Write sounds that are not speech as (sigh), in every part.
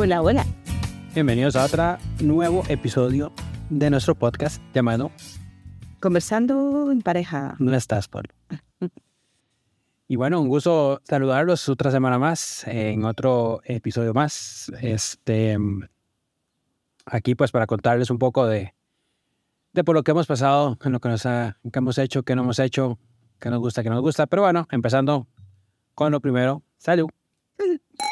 Hola, hola. Bienvenidos a otro nuevo episodio de nuestro podcast llamado Conversando en pareja. No estás, Paul. y bueno, un gusto saludarlos otra semana más en otro episodio más. Este, aquí pues para contarles un poco de, de por lo que hemos pasado, en lo que, nos ha, que hemos hecho, que no hemos hecho, que nos gusta, que no nos gusta. Pero bueno, empezando con lo primero. Salud. (laughs)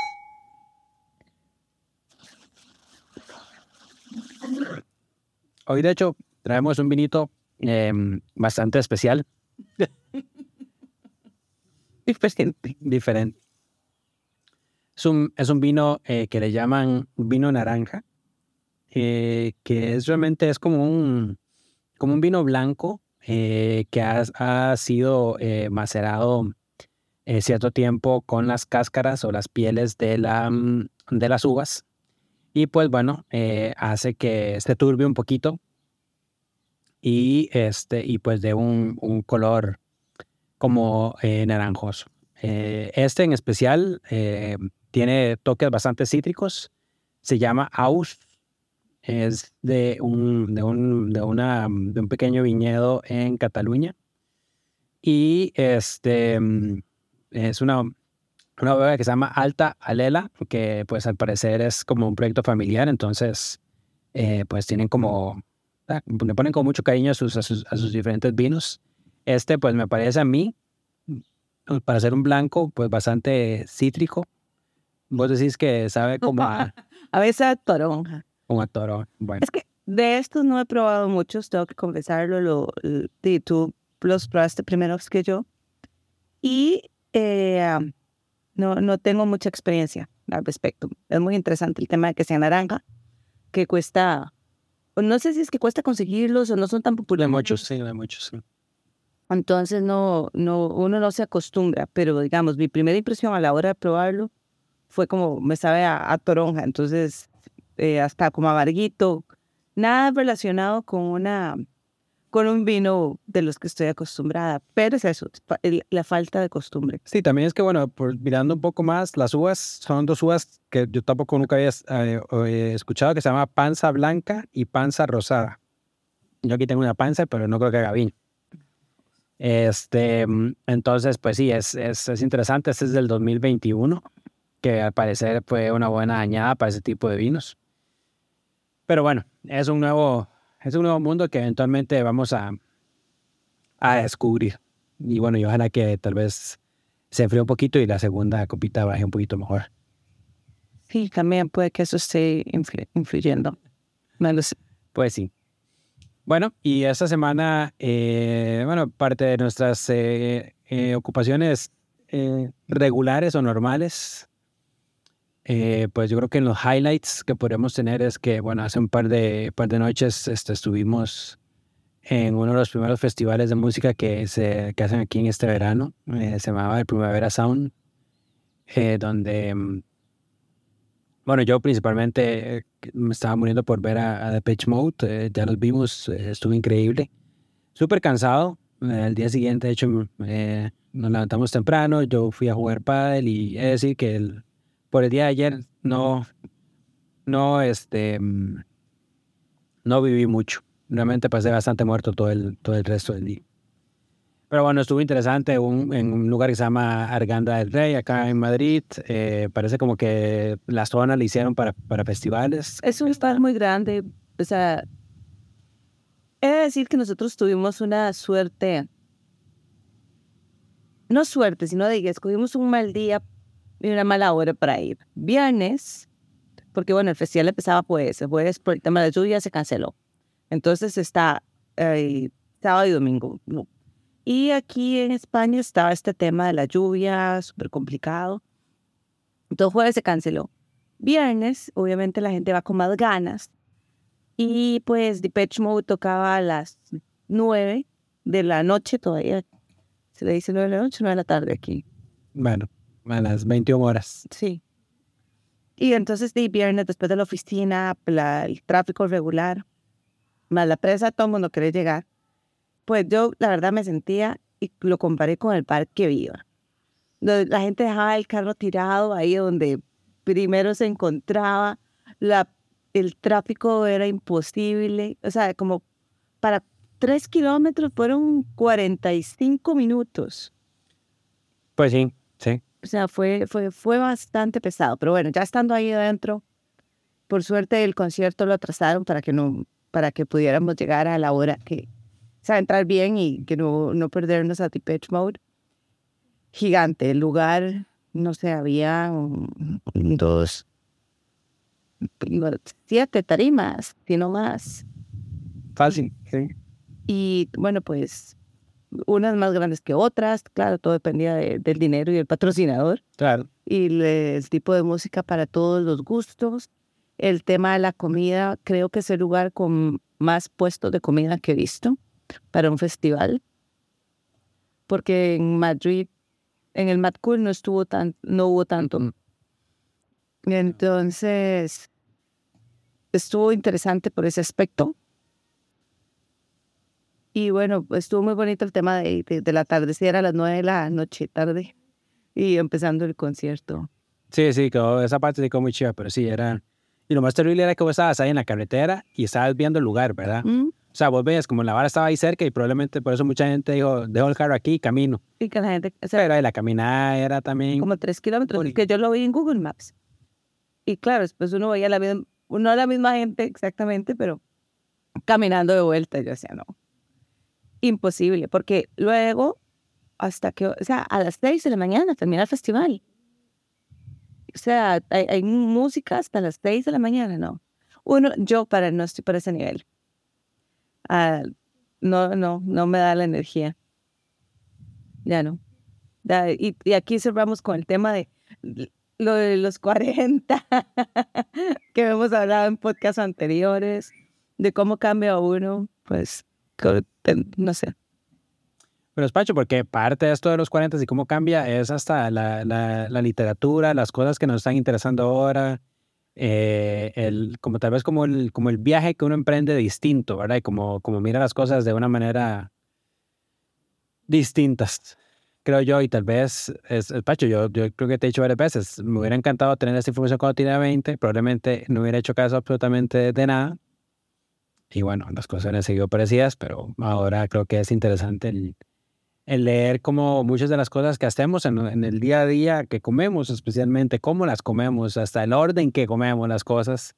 Hoy, de hecho, traemos un vinito em, bastante especial. (laughs) Diferente. Diferente. Es un, es un vino eh, que le llaman vino naranja, eh, que es realmente es como un, como un vino blanco eh, que ha, ha sido macerado cierto tiempo con las cáscaras o las pieles de, la, de las uvas y pues bueno, eh, hace que se turbie un poquito y, este, y pues de un, un color como eh, naranjoso. Eh, este en especial tiene toques bastante cítricos. Se llama Aus. Es de un, de un, de una, de un pequeño viñedo en Cataluña. Y este es una una bodega que se llama Alta Alela, que pues al parecer es como un proyecto familiar, entonces eh, pues tienen como, ah, le ponen con mucho cariño a sus, a sus, diferentes vinos. Este pues me parece a mí, para ser un blanco, pues bastante cítrico. Vos decís que sabe como a... (laughs) a veces a toronja. Un a toronja, bueno. Es que de estos no he probado muchos, tengo que confesarlo, lo, tú los probaste primero que yo. Y eh, no, no tengo mucha experiencia al respecto. Es muy interesante el tema de que sea naranja, que cuesta, no sé si es que cuesta conseguirlos o no son tan populares. De muchos, sí, de muchos, sí. Entonces no, no, uno no se acostumbra, pero digamos, mi primera impresión a la hora de probarlo fue como me sabe a, toronja, entonces eh, hasta como amarguito, nada relacionado con una con un vino de los que estoy acostumbrada, pero es eso, la falta de costumbre. Sí, también es que, bueno, por, mirando un poco más, las uvas son dos uvas que yo tampoco nunca había eh, escuchado, que se llama panza blanca y panza rosada. Yo aquí tengo una panza, pero no creo que haga vino. Este, entonces, pues sí, es, es, es interesante. Este es del 2021, que al parecer fue una buena añada para ese tipo de vinos. Pero bueno, es un nuevo, es un nuevo mundo que eventualmente vamos a, a descubrir. Y bueno, y ojalá que tal vez se enfríe un poquito y la segunda copita baje un poquito mejor. Sí, también puede que eso esté influyendo. Pues sí. Bueno, y esta semana, eh, bueno, parte de nuestras eh, eh, ocupaciones regulares o normales eh, pues yo creo que en los highlights que podemos tener es que, bueno, hace un par de, par de noches este, estuvimos en uno de los primeros festivales de música que se que hacen aquí en este verano. Eh, se llamaba el Primavera Sound, eh, donde, mm, bueno, yo principalmente me estaba muriendo por ver a, The Pitch Mode. ya los vimos, estuvo increíble. Súper cansado. el día siguiente, de hecho, nos levantamos temprano. Yo fui a jugar pádel y es decir que el por el día de ayer no, no, este, mm, no viví mucho. Realmente pasé bastante muerto todo el, todo el resto del día. Pero bueno, estuvo interesante un, en un lugar que se llama Arganda del Rey, acá en Madrid. Eh, parece como que la zona la hicieron para, para festivales. Es un lugar muy grande. O sea, he de decir que nosotros tuvimos una suerte, no suerte, sino de que escogimos un mal día y una mala hora para ir. Viernes, porque bueno, el festival empezaba pues, el jueves por el tema de lluvia se canceló. Entonces está eh, sábado y domingo. Y aquí en España estaba este tema de la lluvia, súper complicado. Entonces jueves se canceló. Viernes, obviamente la gente va con más ganas. Y pues Depeche Mode tocaba a las nueve de la noche todavía. Se le dice nueve de la noche, nueve de la tarde aquí. Bueno, a las 21 horas. Sí. Y entonces de viernes, después de la oficina, la- el tráfico regular, más la presa, todo el mundo quiere llegar. Pues yo, la verdad, me sentía y lo comparé con el parque Viva. La gente dejaba el carro tirado ahí donde primero se encontraba, la, el tráfico era imposible. O sea, como para tres kilómetros fueron 45 minutos. Pues sí, sí. O sea, fue, fue, fue bastante pesado. Pero bueno, ya estando ahí adentro, por suerte el concierto lo atrasaron para que no, para que pudiéramos llegar a la hora que, o sea, entrar bien y que no, no perdernos a Depeche Mode. Gigante, el lugar, no sé, había un- dos, siete tarimas, si no más. Fácil, sí. Y bueno, pues unas más grandes que otras, claro, todo dependía de- del dinero y el patrocinador. Claro. y le- el tipo de música para todos los gustos. El tema de la comida, creo que es el lugar con más puestos de comida que he visto para un festival. Porque en Madrid, en el Mad Cool no estuvo tan, no hubo tanto. Mm. Entonces, estuvo interesante por ese aspecto. Y bueno, estuvo muy bonito el tema de, de, del atardecer a las nueve de la noche, tarde, y empezando el concierto. Sí, sí, esa parte sí quedó muy chiva, pero sí, era... Y lo más terrible era que vos estabas ahí en la carretera y estabas viendo el lugar, ¿verdad? ¿Mm? O sea, vos veías como la vara estaba ahí cerca y probablemente por eso mucha gente dijo, dejo el carro aquí y camino. Y que la gente, o sea, Pero ahí la caminada era también... como tres kilómetros, que yo lo vi en Google Maps. Y claro, después uno veía la misma, no la misma gente exactamente, pero caminando de vuelta, yo decía, no, imposible, porque luego, hasta que, o sea, a las seis de la mañana termina el festival. O sea, hay, música hasta las seis de la mañana, ¿no? Uno, yo para, no estoy para ese nivel. Ah, no, no, no me da la energía. Ya no. Ya, y, y aquí cerramos con el tema de lo de los (laughs) 40, que hemos hablado en podcasts anteriores, de cómo cambia uno, pues, no sé. Pero es Pacho, porque parte de esto de los 40 y cómo cambia es hasta la, la, la literatura, las cosas que nos están interesando ahora, eh, el, como tal vez como el, como el viaje que uno emprende distinto, ¿verdad? Y como, como mira las cosas de una manera distintas, creo yo, y tal vez, es, es Pacho, yo, yo creo que te he dicho varias veces, me hubiera encantado tener esta información cuando tenía 20, probablemente no hubiera hecho caso absolutamente de nada. Y bueno, las cosas han seguido parecidas, pero ahora creo que es interesante el, el leer como muchas de las cosas que hacemos en, en el día a día, que comemos especialmente, cómo las comemos, hasta el orden que comemos las cosas,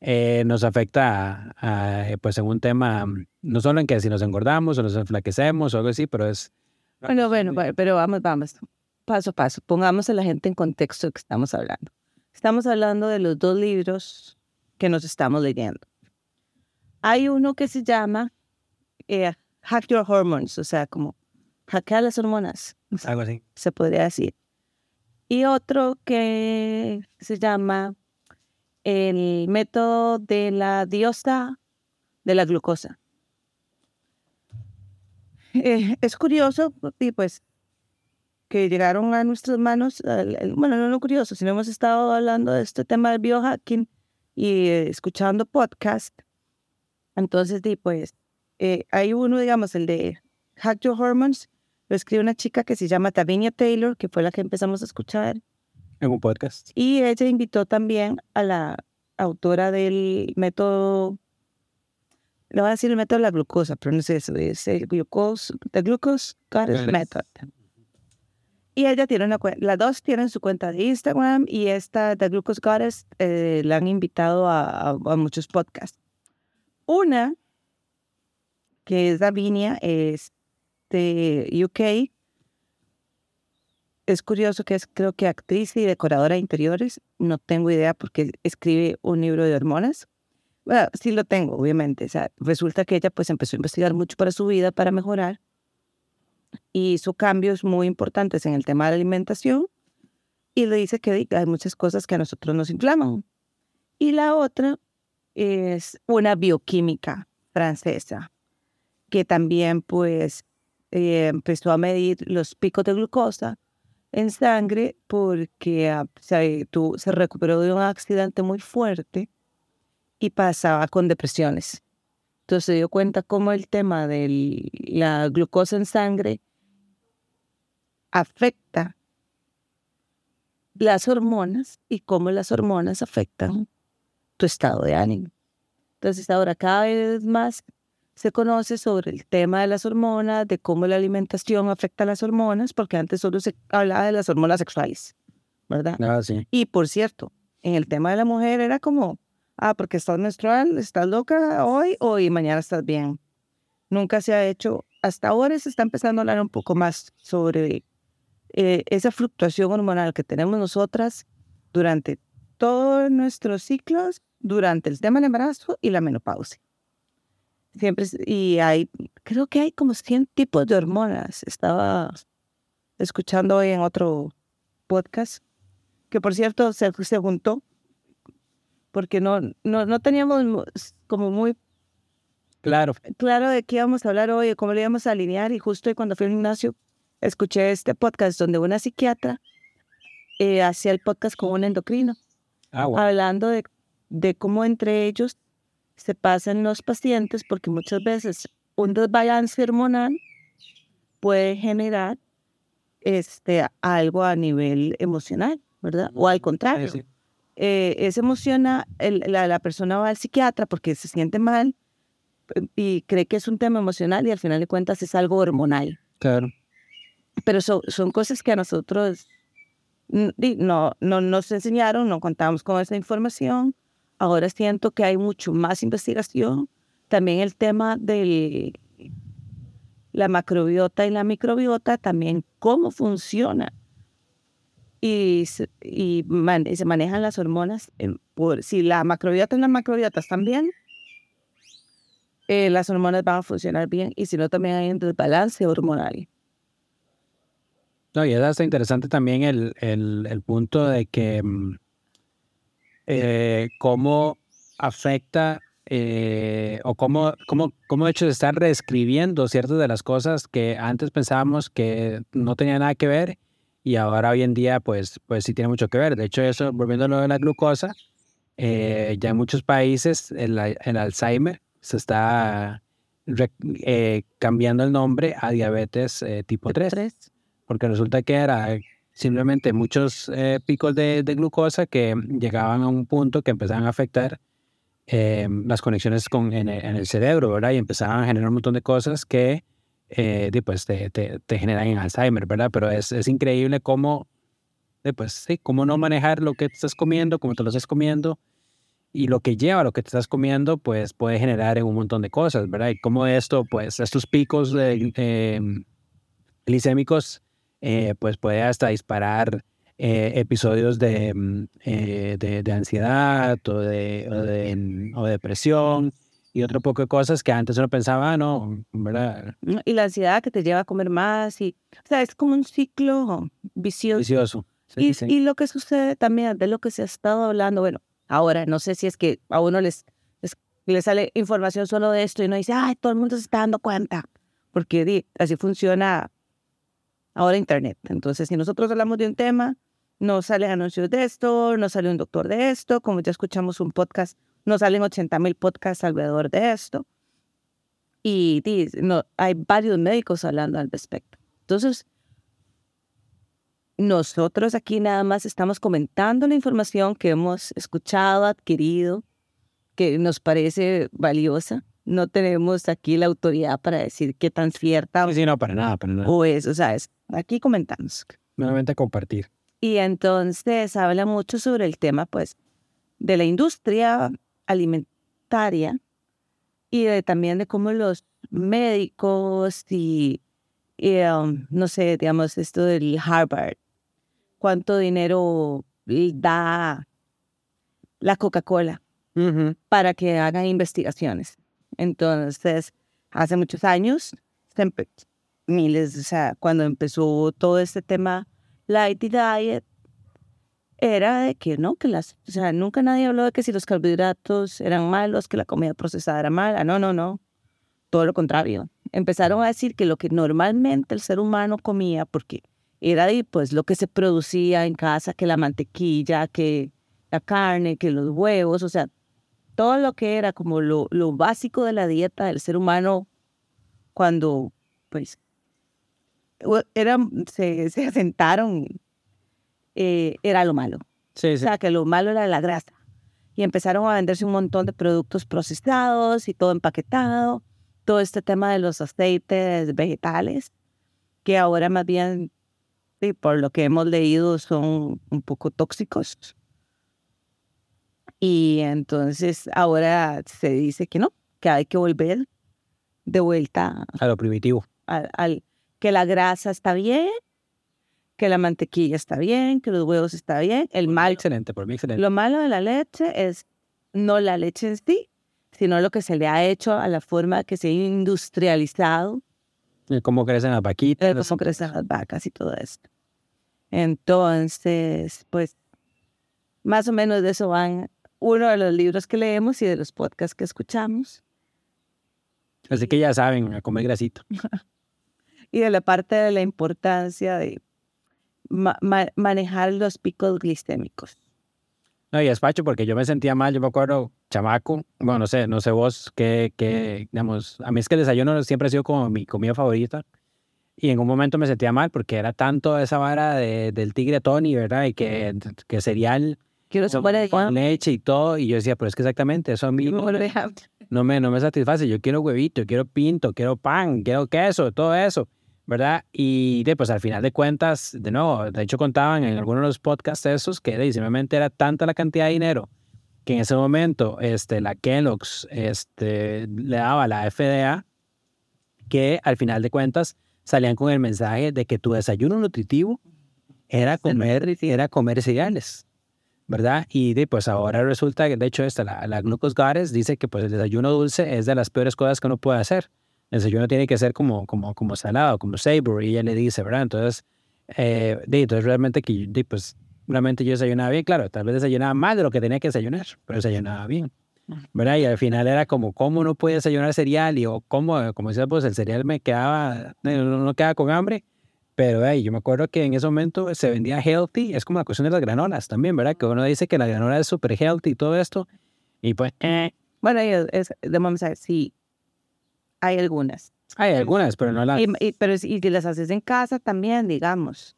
eh, nos afecta a, a, pues en un tema, mm, no solo en que si nos engordamos o nos enflaquecemos o algo así, pero es... Bueno, bueno, bueno, pero vamos, vamos, paso a paso. Pongamos a la gente en contexto de que estamos hablando. Estamos hablando de los dos libros que nos estamos leyendo. Hay uno que se llama eh, Hack Your Hormones, o sea, como hackear las hormonas, (laughs) Algo así. se podría decir. Y otro que se llama el método de la diosa de la glucosa. Eh, es curioso, y pues, que llegaron a nuestras manos, bueno, no lo curioso, sino hemos estado hablando de este tema del biohacking y eh, escuchando podcast. Entonces, di, pues, eh, hay uno, digamos, el de Hack Your Hormones, lo escribe una chica que se llama Tavinia Taylor, que fue la que empezamos a escuchar. En un podcast. Y ella invitó también a la autora del método, le voy a decir el método de la glucosa, pero no sé eso, es el glucose, the glucose goddess Goddess. method. Y ella tiene una cuenta, las dos tienen su cuenta de Instagram y esta, The Glucose Goddess, eh, la han invitado a, a- a muchos podcasts. Una, que es Davinia, es de UK, es curioso que es creo que actriz y decoradora de interiores. No tengo idea porque escribe un libro de hormonas. Bueno, sí lo tengo, obviamente. O sea, resulta que ella pues empezó a investigar mucho para su vida, para mejorar, y hizo cambios muy importantes en el tema de la alimentación, y le dice que hay muchas cosas que a nosotros nos inflaman. Y la otra es una bioquímica francesa, que también pues eh, empezó a medir los picos de glucosa en sangre porque ah, se, se recuperó de un accidente muy fuerte y pasaba con depresiones. Entonces se dio cuenta cómo el tema de la glucosa en sangre afecta las hormonas y cómo las hormonas afectan tu estado de ánimo. Entonces ahora cada vez más se conoce sobre el tema de las hormonas, de cómo la alimentación afecta a las hormonas, porque antes solo se hablaba de las hormonas sexuales, ¿verdad? Ah, sí. Y por cierto, en el tema de la mujer era como, ah, porque estás menstrual, estás loca hoy, hoy, mañana estás bien. Nunca se ha hecho, hasta ahora se está empezando a hablar un poco más sobre eh, esa fluctuación hormonal que tenemos nosotras durante todos nuestros ciclos, durante el tema del embarazo y la menopausia. Siempre, y hay, creo que hay como 100 tipos de hormonas. Estaba escuchando hoy en otro podcast, que por cierto se, se juntó, porque no, no, no teníamos como muy claro. claro de qué íbamos a hablar hoy, cómo lo íbamos a alinear, y justo cuando fui al gimnasio, escuché este podcast donde una psiquiatra eh, hacía el podcast con un endocrino, ah, hablando de, de cómo entre ellos se pasan los pacientes porque muchas veces un desbalance hormonal puede generar este, algo a nivel emocional, ¿verdad? O al contrario. Eh, es emociona, la, la, persona va al psiquiatra porque se siente mal y cree que es un tema emocional y al final de cuentas es algo hormonal. Claro. Pero son cosas que a nosotros no, no nos enseñaron, no contamos con esa información Ahora siento que hay mucho más investigación. También el tema de la macrobiota y la microbiota, también cómo funciona. Y, y, se manejan las hormonas. por, si la macrobiota y las macrobiotas están bien, eh, las hormonas van a funcionar bien. Y si no, también hay un desbalance hormonal. No, y es interesante también el, el, el punto de que mm, eh, cómo afecta eh, o cómo, cómo, cómo de hecho se están reescribiendo ciertas de las cosas que antes pensábamos que no tenían nada que ver y ahora hoy en día pues, pues sí tiene mucho que ver. De hecho, eso, volviendo a lo de la glucosa, eh, ya en muchos países el, el Alzheimer se está cambiando el nombre a diabetes tipo 3, 3, porque resulta que era simplemente muchos eh, picos de, glucosa que llegaban a un punto que empezaban a afectar eh, las conexiones con, en, el cerebro, ¿verdad? Y empezaban a generar un montón de cosas que eh, pues, te, generan Alzheimer, ¿verdad? Pero es, increíble cómo, pues, sí, cómo no manejar lo que estás comiendo, cómo te lo estás comiendo, y lo que lleva lo que te estás comiendo, pues puede generar en un montón de cosas, ¿verdad? Y cómo esto, pues, estos picos de, glicémicos eh, pues puede hasta disparar eh, episodios de, mm, eh, de, de, ansiedad o de, o de, o depresión y otro poco de cosas que antes uno pensaba, ah, no, ¿verdad? Y la ansiedad que te lleva a comer más, y, o sea, es como un ciclo vicioso. Vicioso. y, y, lo que sucede también, de lo que se ha estado hablando, bueno, ahora no sé si es que a uno les, les, sale información solo de esto y uno dice, ay, todo el mundo se está dando cuenta, porque así funciona ahora Internet. Entonces, si nosotros hablamos de un tema, nos salen anuncios de esto, nos sale un doctor de esto, como ya escuchamos un podcast, nos salen 80 mil podcasts alrededor de esto. Y, no, hay varios médicos hablando al respecto. Entonces, nosotros aquí nada más estamos comentando la información que hemos escuchado, adquirido, que nos parece valiosa no tenemos aquí la autoridad para decir qué tan cierta. Sí, no, para nada, para nada. O es, o sea, es, aquí comentamos. Nuevamente compartir. Y entonces habla mucho sobre el tema, pues, de la industria alimentaria y también de cómo los médicos y, um, no sé, digamos, esto del Harvard, cuánto dinero da la Coca-Cola para que hagan investigaciones. Entonces, hace muchos años, miles, o sea, cuando empezó todo este tema light diet, era de que no, que las, o sea, nunca nadie habló de que si los carbohidratos eran malos, que la comida procesada era mala, no, no, no, todo lo contrario. Empezaron a decir que lo que normalmente el ser humano comía, porque era de, pues lo que se producía en casa, que la mantequilla, que la carne, que los huevos, o sea, todo lo que era como lo, lo básico de la dieta del ser humano cuando, pues, eran, se, se (laughs) asentaron, eh, era lo malo. Sí, O sea, que lo malo era la grasa. Y empezaron a venderse un montón de productos procesados y todo empaquetado. Todo este tema de los aceites vegetales, que ahora más bien, sí, por lo que hemos leído, son un poco tóxicos. Y entonces ahora se dice que no, que hay que volver de vuelta A lo primitivo. al, al- que la grasa está bien, que la mantequilla está bien, que los huevos está bien. El mal, Excelente, por mí excelente. lo malo de la leche es no la leche en sí, sino lo que se le ha hecho a la forma que se ha industrializado, Y Cómo crecen las vaquitas. el cómo crecen las vacas y todo esto. Entonces, pues, más o menos de eso van uno de los libros que leemos y de los podcasts que escuchamos. Así que ya saben, a comer grasito. (laughs) y de la parte de la importancia de ma- ma- manejar los picos glicémicos. No, y despacho, porque yo me sentía mal, yo me acuerdo, chamaco, bueno, no sé, no sé vos, qué, qué, digamos, a mí es que el desayuno siempre ha sido como mi comida favorita, y en un momento me sentía mal porque era tanto esa vara de, del tigre Tony, ¿verdad? Y que, que cereal, Quiero suponer con leche y todo, y yo decía, pero es que exactamente, eso a mí no, no me, no me satisface, yo quiero huevito, quiero pinto, quiero pan, quiero queso, todo eso, ¿verdad? Y de, pues al final de cuentas, de nuevo, de hecho contaban en algunos de los podcasts esos que de, simplemente era tanta la cantidad de dinero que en ese momento este, la Kellogg's este, le daba a la FDA que al final de cuentas salían con el mensaje de que tu desayuno nutritivo era comer, era comer cereales. ¿Verdad? Y de, pues ahora resulta que, de hecho, esta, la, la Glucose Goddess dice que pues el desayuno dulce es de las peores cosas que uno puede hacer. El desayuno tiene que ser como, como, como salado, como savory, y ella le dice, ¿verdad? Entonces, eh, de, entonces realmente que, de, pues, realmente yo desayunaba bien, claro, tal vez desayunaba más de lo que tenía que desayunar, pero desayunaba bien, ¿verdad? Y al final era como, ¿cómo no puede desayunar cereal? Y o cómo, como decías, pues el cereal me quedaba, no, no quedaba con hambre, pero hey, yo me acuerdo que en ese momento se vendía healthy, es como la cuestión de las granolas también, ¿verdad? Que uno dice que la granola es súper healthy y todo esto, y pues, eh, Bueno, es, de vamos a ver, sí, hay algunas. hay algunas, pero no las... Y, y- pero y si las haces en casa también, digamos.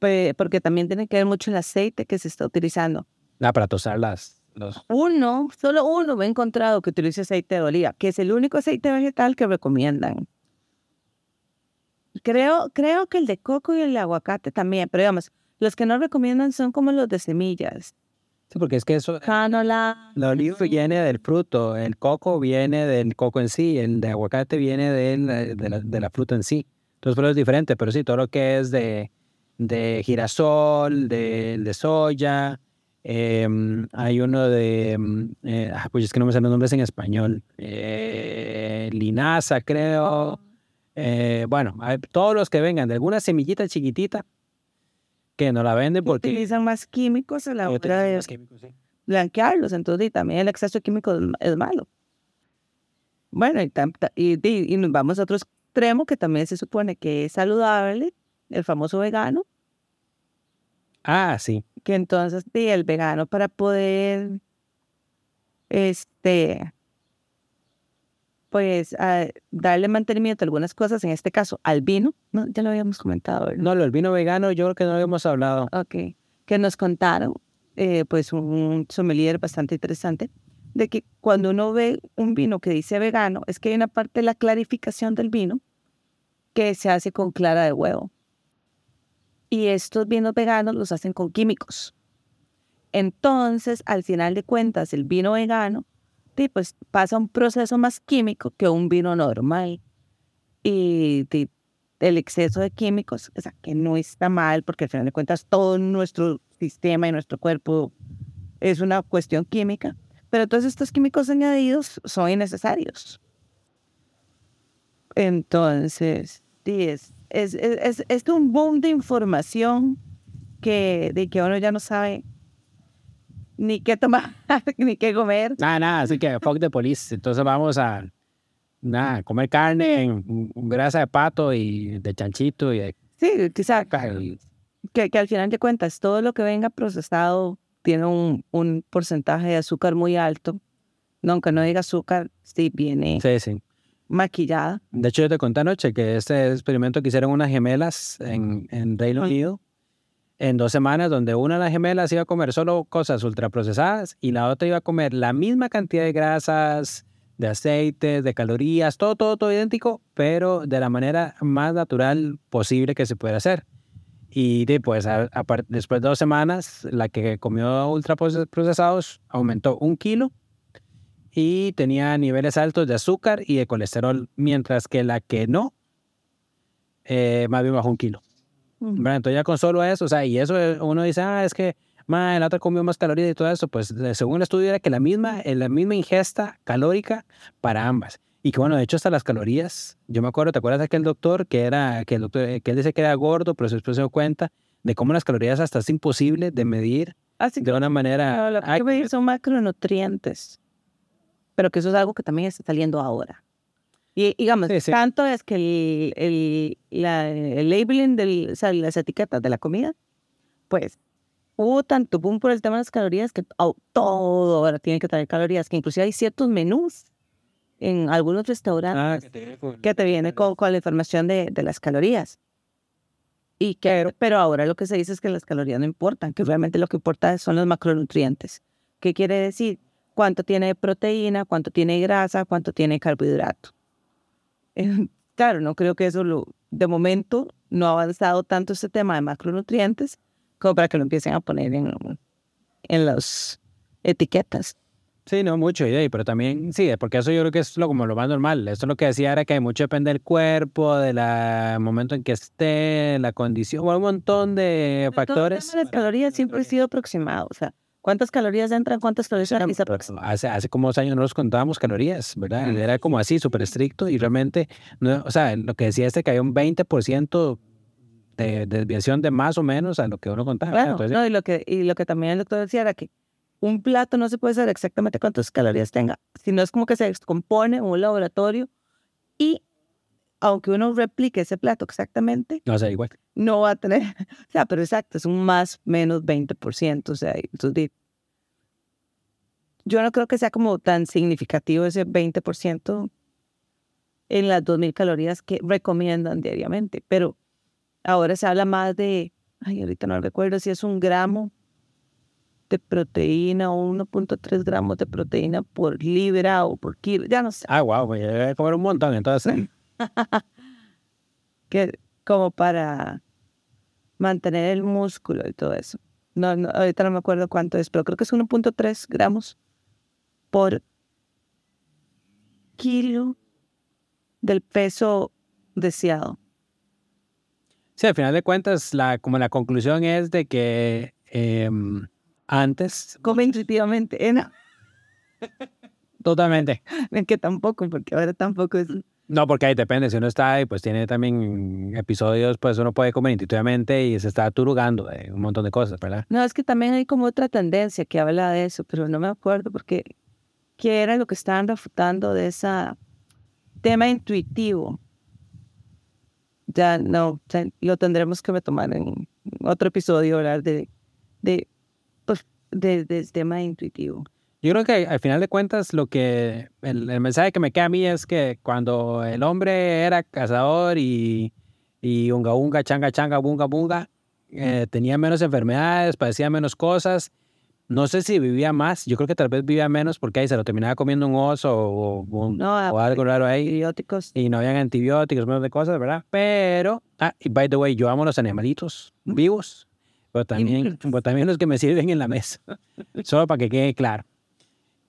Porque también tiene que ver mucho el aceite que se está utilizando. Ah, para tosar las... Los... Uno, solo uno me he encontrado que utilice aceite de oliva, que es el único aceite vegetal que recomiendan. Creo, creo que el de coco y el de aguacate también, pero digamos, los que no recomiendan son como los de semillas. Sí, porque es que eso... Canola. La oliva viene del fruto, el coco viene del coco en sí, el de aguacate viene del- de, la, de la fruta en sí. Entonces, pero es diferente, pero sí, todo lo que es de, de girasol, de, de soya, em, hay uno de, em, eh, ah, pues es que no me salen los nombres en español, eh, linaza creo, eh, bueno, hay- todos los que vengan de alguna semillita chiquitita que no la venden porque... Utilizan más químicos a la hora de más químicos, sí. blanquearlos, entonces y también el exceso de químicos es, malo. Bueno, y- y nos vamos a otro extremo que también se supone que es saludable, el famoso vegano, Ah, sí. que entonces sí, el vegano para poder, este, pues a- darle mantenimiento a algunas cosas, en este caso al vino, ¿no? ya lo habíamos comentado, ¿verdad? No, lo del vino vegano yo creo que no lo habíamos hablado. Ok, que nos contaron, eh, pues un sommelier bastante interesante, de que cuando uno ve un vino que dice vegano, es que hay una parte de la clarificación del vino que se hace con clara de huevo. Y estos vinos veganos los hacen con químicos. Entonces, al final de cuentas, el vino vegano pues, pasa un proceso más químico que un vino normal. Y el exceso de químicos, o sea, que no está mal, porque al final de cuentas todo nuestro sistema y nuestro cuerpo es una cuestión química, Pero todos estos químicos añadidos son innecesarios. Entonces, es, es, es, es un boom de información que, de que uno ya no sabe ni qué tomar, (laughs) ni qué comer. Nada, nada, así que fuck the police. Entonces vamos a nada, comer carne en grasa de pato y de chanchito y de... Sí, quizá que, que al final de cuentas todo lo que venga procesado tiene un, un porcentaje de azúcar muy alto. No, aunque no diga azúcar, sí viene Sí, sí. maquillada. De hecho, yo te conté anoche que este experimento que hicieron unas gemelas en, en Reino. Unido en dos semanas, donde una de las gemelas iba a comer solo cosas ultraprocesadas y la otra iba a comer la misma cantidad de grasas, de aceites, de calorías, todo, todo, todo idéntico, pero de la manera más natural posible que se puede hacer. Y de, a- apar- después de dos semanas, la que comió ultraprocesados aumentó un kilo y tenía niveles altos de azúcar y de colesterol, mientras que la que no, eh, más bien bajó un kilo. Entonces ya con solo eso, o sea, y eso eh, uno dice, ah, es que ma, la otra comió más calorías y todo eso, pues según el estudio era que la misma, eh, la misma ingesta calórica para ambas. Y que bueno, de hecho hasta las calorías, yo me acuerdo, ¿te acuerdas de aquel doctor que era, que el doctor, eh, que él dice que era gordo, pero después se dio cuenta de cómo las calorías hasta es imposible de medir Así de una manera... lo que hay Ay, que medir son macronutrientes. Pero que eso es algo que también está saliendo ahora. Y digamos, Sí, sí. tanto es que el, el, la- el labeling, de las etiquetas de la comida, pues hubo tanto boom por el tema de las calorías que oh, todo ahora tiene que traer calorías, que inclusive hay ciertos menús en algunos restaurantes ah, que te con- que te viene con, con la información de, de las calorías. Y que, pero, ahora lo que se dice es que las calorías no importan, que realmente lo que importa son los macronutrientes. ¿Qué quiere decir? Cuánto tiene proteína, cuánto tiene grasa, cuánto tiene carbohidrato. Eh, (laughs) claro, no creo que eso lo, de momento no ha avanzado tanto este tema de macronutrientes como para que lo empiecen a poner en, en las etiquetas. Sí, no mucho, pero también, sí, porque eso yo creo que es lo, como lo más normal. Esto lo que decía era que mucho depende del cuerpo, del momento en que esté, la condición, un montón de Todo el factores. tema de las calorías siempre ha sido aproximado. O sea, ¿cuántas calorías entran? ¿Cuántas calorías salen? Es aproximado. Hace, hace como dos años no nos contábamos calorías, ¿verdad? Era como así, súper estricto y realmente, no, o sea, lo que decía este que había un 20% de, de desviación de más o menos a lo que uno contaba. Claro, Entonces, no, y, lo que, y lo que también el doctor decía era que un plato no se puede saber exactamente cuántas calorías tenga, sino es como que se descompone en un laboratorio y aunque uno replique ese plato exactamente, no sé, igual. no va a tener, (laughs) o sea, pero exacto, es un más menos 20%, o sea, entonces, yo no creo que sea como tan significativo ese 20% en las 2.000 calorías que recomiendan diariamente, pero ahora se habla más de, ay, ahorita no recuerdo si es un gramo de proteína o 1.3 gramos de proteína por libra o por kilo, ya no sé, Ah, wow, voy a comer un montón, entonces. (laughs) que como para mantener el músculo y todo eso. No, no, ahorita no me acuerdo cuánto es, pero creo que es 1.3 gramos por kilo del peso deseado. Sí, al final de cuentas, la, como la conclusión es de que em, antes, Come intuitivamente, ¿eh? No, (laughs) totalmente. (laughs) que tampoco, porque ahora tampoco es... No, porque ahí depende, si uno está ahí, pues tiene también episodios, pues uno puede comer intuitivamente y se está turugando de un montón de cosas, ¿verdad? No, es que también hay como otra tendencia que habla de eso, pero no me acuerdo porque qué era lo que estaban refutando de ese tema intuitivo. Ya no, ya lo tendremos que retomar en otro episodio, hablar de, de, pues, de- del tema intuitivo. Yo creo que al final de cuentas lo que el, el mensaje que me queda a mí es que cuando el hombre era cazador y, y unga unga, changa changa, bunga bunga, eh, tenía menos enfermedades, padecía menos cosas. No sé si vivía más, yo creo que tal vez vivía menos porque ahí se lo terminaba comiendo un oso o, un- No, o algo raro ahí Antibióticos. y no habían antibióticos, menos de cosas, ¿verdad? Pero, ah, y by the way, yo amo los animalitos vivos, pero también, (laughs) pero también los que me sirven en la mesa, (laughs) solo para que quede claro.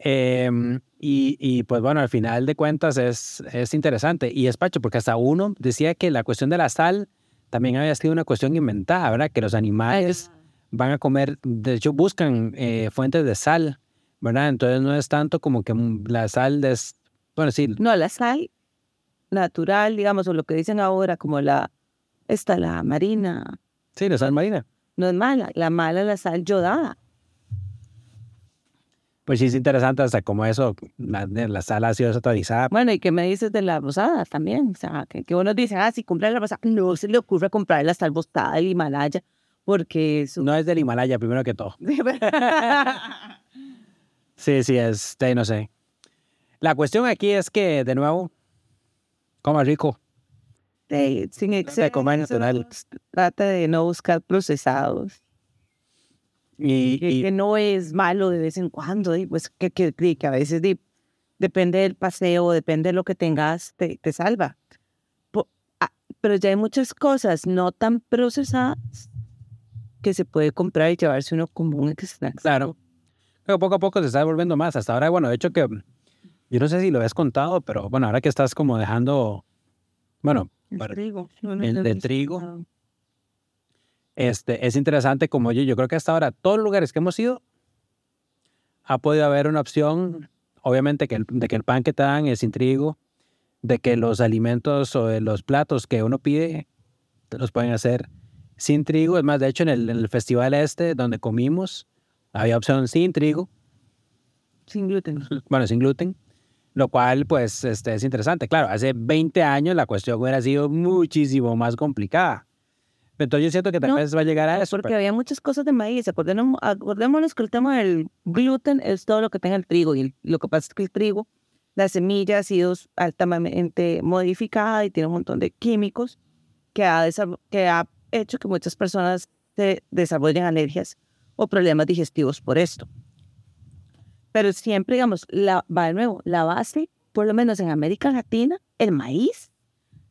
Em, y, y, pues bueno, al final de cuentas es, es interesante. Y es pacho, porque hasta uno decía que la cuestión de la sal también había sido una cuestión inventada, ¿verdad? Que los animales van a comer, de hecho buscan eh, fuentes de sal ¿verdad? Entonces no es tanto como que mm, la sal de... Bueno, sí. No, la sal natural, digamos, o lo que dicen ahora como la... Esta, la marina. Sí, la sal marina. No es mala, la mala es la sal yodada. Pues sí, es interesante hasta como eso, la, la sal ha sido satanizada. Bueno, ¿y qué me dices de la rosada también? O sea, que, que uno dice, ah, si compra la rosada, no se le ocurre comprar la sal bostada del Himalaya, porque... Su... No es del Himalaya, primero que todo. Sí, (laughs) sí, es, de, no sé. La cuestión aquí es que, de nuevo, coma rico. De, sin exceso, natural. Trata de no buscar procesados. Y, que, y- que no es malo de vez en cuando, y pues que, que, que- a veces di- depende del paseo, depende de lo que tengas, te, te salva. Ah, pero ya hay muchas cosas no tan procesadas que se puede comprar y llevarse uno como un snack. claro, pero poco a poco se está volviendo más. Hasta ahora, bueno, de hecho que, yo no sé si lo has contado, pero bueno, ahora que estás como dejando, bueno, El para- trigo. no, no, el de trigo. no. este, es interesante como yo, yo creo que hasta ahora, todos los lugares que hemos ido, ha podido haber una opción, obviamente, que el, de que el pan que te dan es sin trigo, de que los alimentos o los platos que uno pide, te los pueden hacer sin trigo. Es más, de hecho, en el, en el festival este donde comimos, había opción sin trigo, Sin gluten. (laughs) bueno, sin gluten, lo cual, pues, este, es interesante. Claro, hace 20 años la cuestión hubiera sido muchísimo más complicada. Entonces yo siento que tal No, vez va a llegar a eso. Porque pero- había muchas cosas de maíz. Acordémonos, acordémonos que el tema del gluten es todo lo que tenga el trigo. Y el- lo que pasa es que el trigo, la semilla ha sido altamente modificada y tiene un montón de químicos que ha, que ha hecho que muchas personas se desarrollen alergias o problemas digestivos por esto. Pero siempre, digamos, la, va de nuevo, la base, por lo menos en América Latina, el maíz,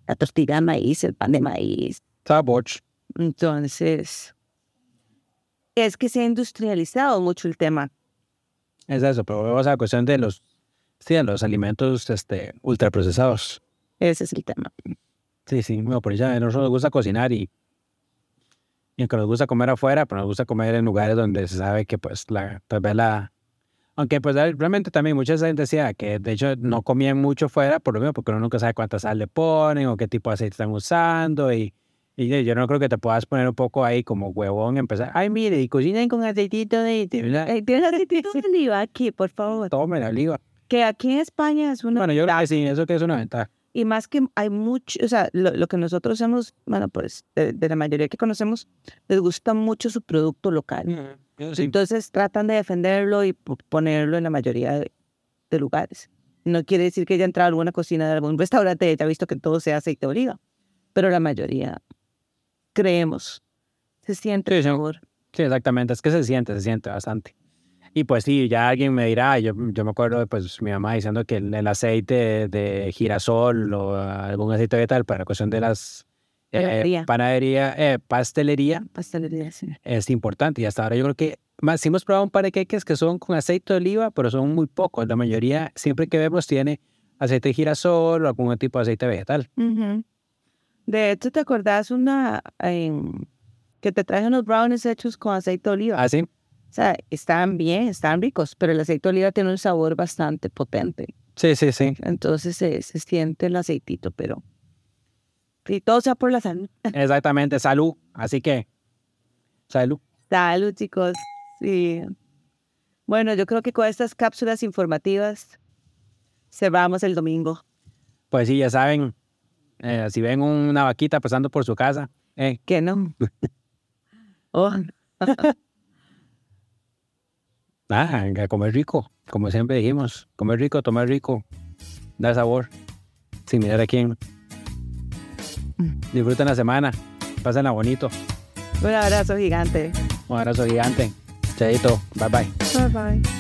la tortilla de maíz, el pan de maíz, Saboch. entonces, es que se ha industrializado mucho el tema. Es eso, pero vamos a la cuestión de los, sí, de los alimentos este, ultraprocesados. Ese es el tema. Sí, sí, bueno, por eso a nosotros nos gusta cocinar y, y aunque nos gusta comer afuera, pero nos gusta comer en lugares donde se sabe que pues la, tal vez la, aunque pues realmente también mucha gente decía que de hecho no comían mucho fuera por lo mismo, porque uno nunca sabe cuánta sal le ponen o qué tipo de aceite están usando y, y yo no creo que te puedas poner un poco ahí como huevón, empezar, ay mire, y cocinan con aceitito de, ¿Tienes aceitito de (laughs) oliva aquí, por favor? tome la oliva. Que aquí en España es una... Bueno, yo creo que sí, eso que es una ventaja. Y más que hay mucho, o sea, lo, lo que nosotros hemos, bueno, pues de, de la mayoría que conocemos, les gusta mucho su producto local. Sí. Entonces tratan de defenderlo y po- ponerlo en la mayoría de, de lugares. No quiere decir que haya entrado a alguna cocina de algún restaurante y haya visto que todo sea aceite de oliva, pero la mayoría creemos se siente sí. mejor. Sí, exactamente. Es que se siente, se siente bastante. Y pues sí, ya alguien me dirá, yo, yo me acuerdo de pues mi mamá diciendo que el, el aceite de girasol o algún aceite vegetal para la cuestión de las eh, Panadería. eh, pastelería Pastelería, sí. es importante. Y hasta ahora yo creo que más, sí hemos probado un par de queques que son con aceite de oliva, pero son muy pocos. La mayoría, siempre que vemos, tiene aceite de girasol o algún tipo de aceite vegetal. De hecho, ¿te acordás una em, que te traje unos brownies hechos con aceite de oliva? Ah, sí. O sea, están bien, están ricos, pero el aceite de oliva tiene un sabor bastante potente. Sí, sí, sí. Entonces se, se siente el aceitito, pero... Y todo sea por la salud. (laughs) Exactamente. Salud. Así que, salud. Salud, chicos. Sí. Bueno, yo creo que con estas cápsulas informativas cerramos el domingo. Pues sí, ya saben, eh, si ven una vaquita pasando por su casa, eh, ¿Qué no? (laughs) Oh, (laughs) ah, a comer rico, como siempre dijimos, comer rico, tomar rico, dar sabor, sin mirar a quién. Disfruten la semana, pásenla bonito. un abrazo gigante. Un abrazo gigante. Chaito, bye bye. Bye bye.